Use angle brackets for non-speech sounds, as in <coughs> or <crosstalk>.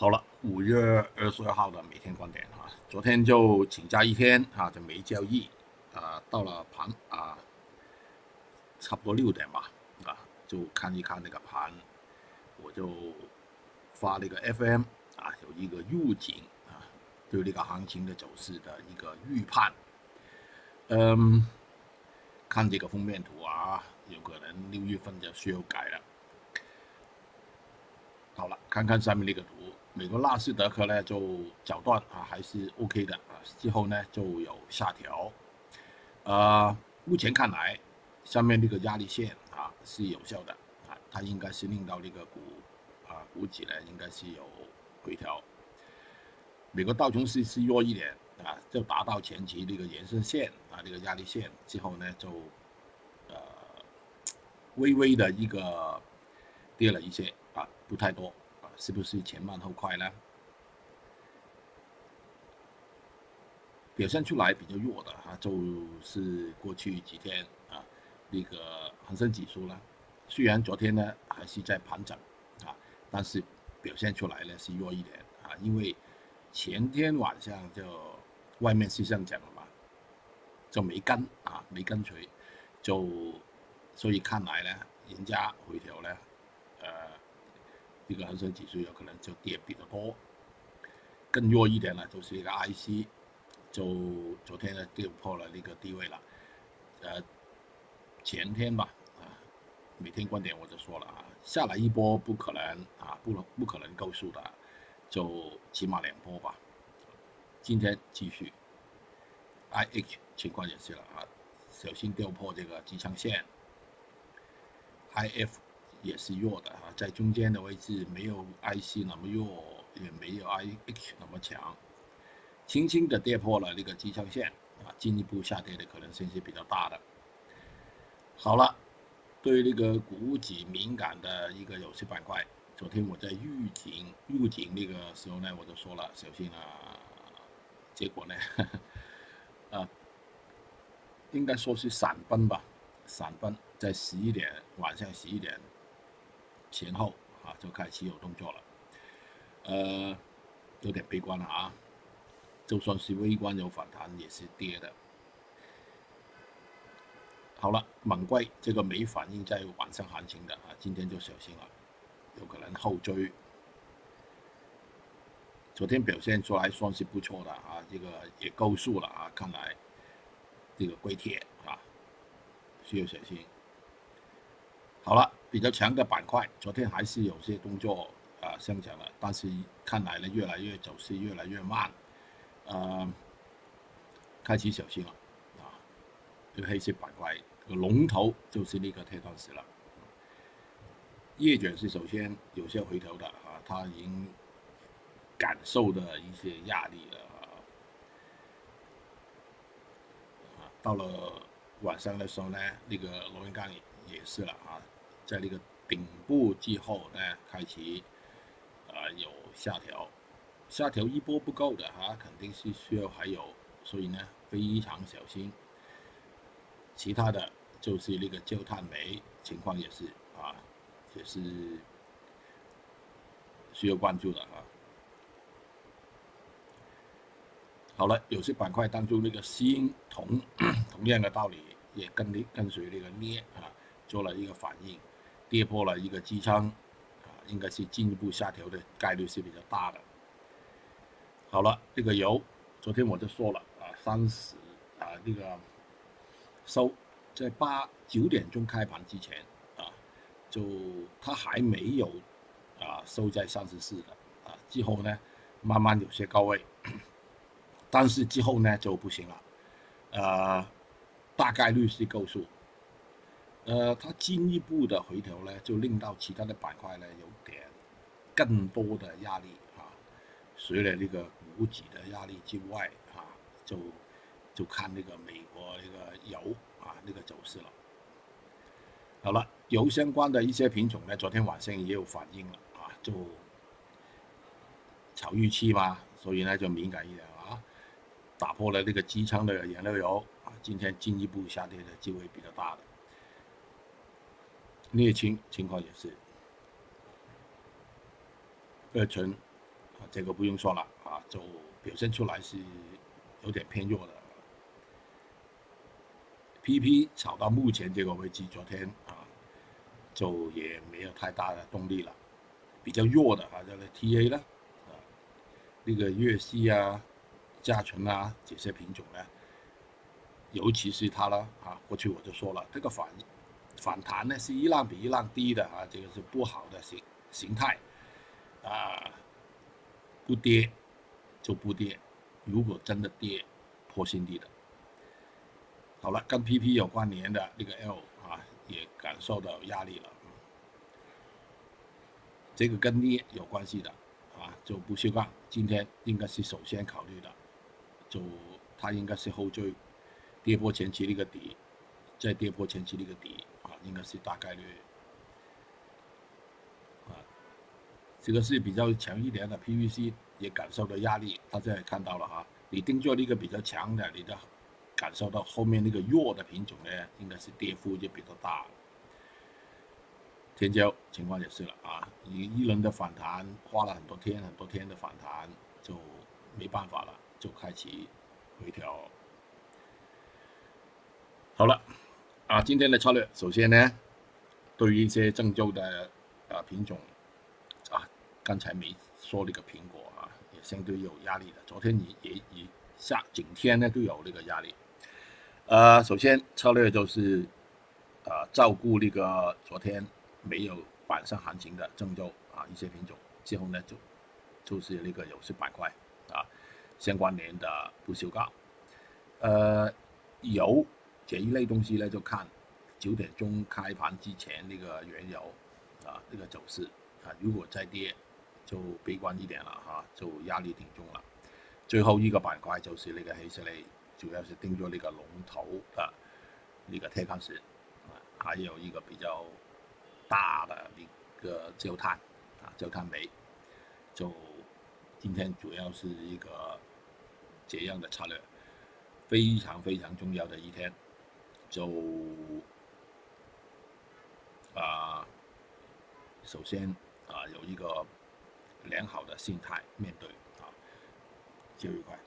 好了，五月二十二号的每天观点啊，昨天就请假一天啊，就没交易啊，到了盘啊，差不多六点吧啊，就看一看那个盘，我就发了一个 FM 啊，有一个预警啊，对那个行情的走势的一个预判，嗯，看这个封面图啊，有可能六月份就需要改了。好了，看看上面那个图。美国纳斯达克呢就早段啊还是 OK 的啊，之后呢就有下调，呃，目前看来，上面这个压力线啊是有效的啊，它应该是令到这个股啊股指呢应该是有回调。美国道琼斯是弱一点啊，就达到前期那个延伸线啊这个压力线之后呢就呃微微的一个跌了一些啊，不太多。是不是前慢后快呢？表现出来比较弱的哈，就是过去几天啊，那个恒生指数呢，虽然昨天呢还是在盘整啊，但是表现出来呢是弱一点啊，因为前天晚上就外面是上涨了嘛，就没跟啊，没跟随，就所以看来呢，人家回调呢，这个恒生指数有可能就跌比较多，更弱一点呢，就是一个 IC，就昨天呢跌破了那个低位了，呃，前天吧，啊，每天观点我就说了啊，下来一波不可能啊，不能不可能够数的，就起码两波吧。今天继续，IH 情况也是了啊，小心掉破这个支撑线，IF。也是弱的啊，在中间的位置没有 IC 那么弱，也没有 IH 那么强，轻轻的跌破了那个支撑线啊，进一步下跌的可能性是比较大的。好了，对那个股指敏感的一个有色板块，昨天我在预警预警那个时候呢，我就说了小心啊，结果呢，啊，应该说是闪崩吧，闪崩在十一点晚上十一点。前后啊就开始有动作了，呃，有点悲观了啊。就算是微观有反弹，也是跌的。好了，猛贵这个没反应在晚上行情的啊，今天就小心了，有可能后追。昨天表现出来算是不错的啊，这个也够数了啊，看来这个硅铁啊需要小心。好了。比较强的板块，昨天还是有些动作啊上涨了，但是看来呢，越来越走势越来越慢，呃，开始小心了啊。这个黑色板块个龙头就是那个铁矿石了。叶卷是首先有些回头的啊，它已经感受的一些压力了啊。到了晚上的时候呢，那个螺纹钢也是了啊。在那个顶部之后呢，开启啊有下调，下调一波不够的哈，肯定是需要还有，所以呢非常小心。其他的就是那个焦炭煤情况也是啊，也是需要关注的啊。好了，有些板块当中那个锌铜 <coughs> 同样的道理，也跟跟随那个镍啊做了一个反应。跌破了一个支撑，啊，应该是进一步下调的概率是比较大的。好了，这个油，昨天我就说了啊，三十啊，那个收在八九点钟开盘之前啊，就它还没有啊收在三十四的啊，之后呢慢慢有些高位，但是之后呢就不行了，呃，大概率是够数。呃，它进一步的回调呢，就令到其他的板块呢有点更多的压力啊。除了这个股指的压力之外啊，就就看那个美国那个油啊那个走势了。好了，油相关的一些品种呢，昨天晚上也有反应了啊，就炒预期嘛，所以呢就敏感一点啊，打破了这个机舱的燃料油啊，今天进一步下跌的机会比较大的。镍氢情况也是，二醇啊这个不用说了啊，就表现出来是有点偏弱的。PP 炒到目前这个位置，昨天啊就也没有太大的动力了，比较弱的啊，这个 TA 呢，啊，那个粤西啊、嘉纯啊这些品种呢，尤其是它了啊，过去我就说了，这个反反弹呢是一浪比一浪低的啊，这个是不好的形形态啊。不跌就不跌，如果真的跌，破新低的。好了，跟 PP 有关联的那个 L 啊，也感受到压力了。这个跟镍有关系的啊，就不锈钢，今天应该是首先考虑的，就它应该是后缀跌破前期那个底，再跌破前期那个底，应该是大概率。这个是比较强一点的 PVC 也感受到压力，大家也看到了哈。你定做那个比较强的，你的感受到后面那个弱的品种呢，应该是跌幅就比较大。天胶情况也是了啊，你一轮的反弹，花了很多天很多天的反弹，就没办法了，就开启回调。好了，啊，今天的策略，首先呢，对于一些郑州的啊品种啊。刚才没说那个苹果啊，也相对有压力的。昨天也也也下整天呢都有那个压力。呃，首先策略就是，呃，照顾那个昨天没有晚上行情的郑州啊一些品种，之后呢就就是那个有色板块啊相关联的不锈钢。呃，油这一类东西呢，就看九点钟开盘之前那个原油啊那个走势啊，如果再跌。就悲观一点了哈，就压力挺重了。最后一个板块就是那个黑色类，主要是盯着那个龙头的那个铁矿石，啊，还有一个比较大的那个焦炭啊，焦炭煤。就今天主要是一个这样的策略，非常非常重要的一天。就啊，首先啊，有一个。良好的心态面对啊，就愉快。